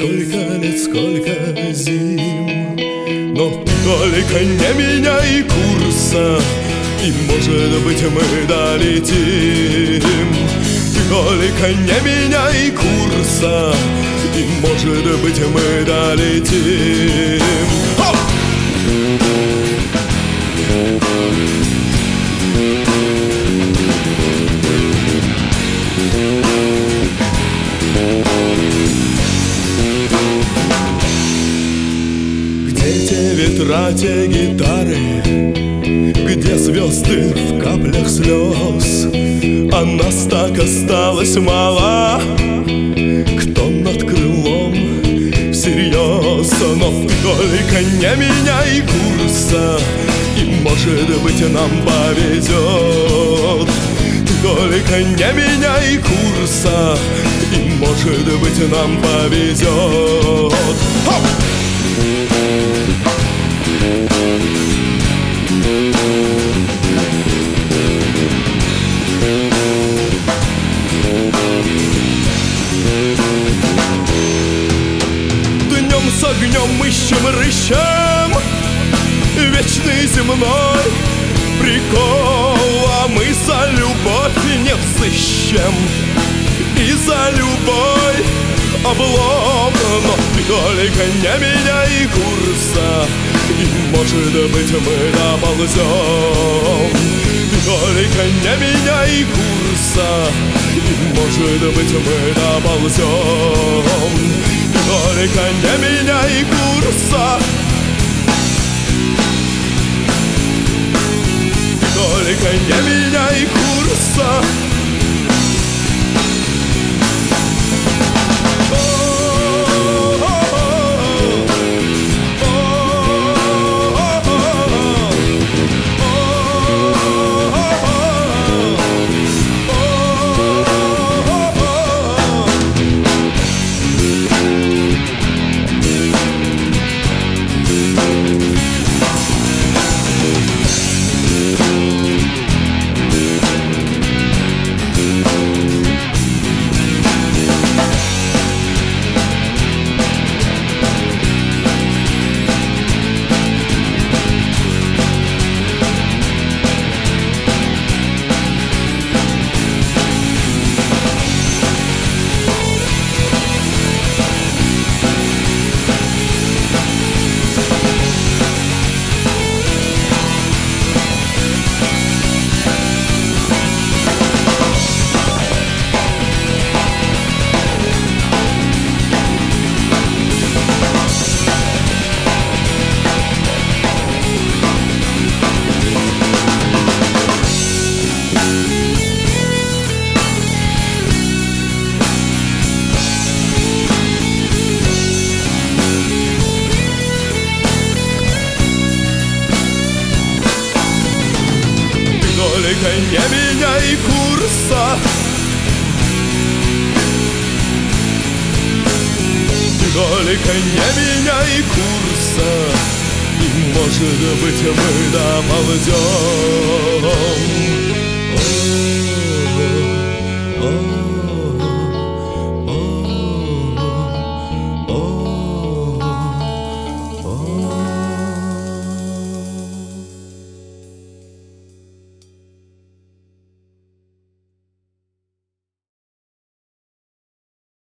Сколько лет, сколько зим. Но только не меняй курса И, может быть, мы долетим. Ты Только не меняй курса И, может быть, мы долетим. Ветра, те гитары Где звезды в каплях слез. А нас так осталось мало Кто над крылом всерьез. Но только не меняй курса И может быть нам повезет. Только не меняй курса И может быть нам повезет. Хоп! Огнем ищем рыщем. Вечный земной прикол. А мы за любовь не взыщем. И за любой облом. Но только не меняй курса. И может быть мы доползем Только не меняй курса. И может быть мы доползем только не меняй курса. Только не меняй курса не меняй курса. Только не меняй курса. И может быть мы доползем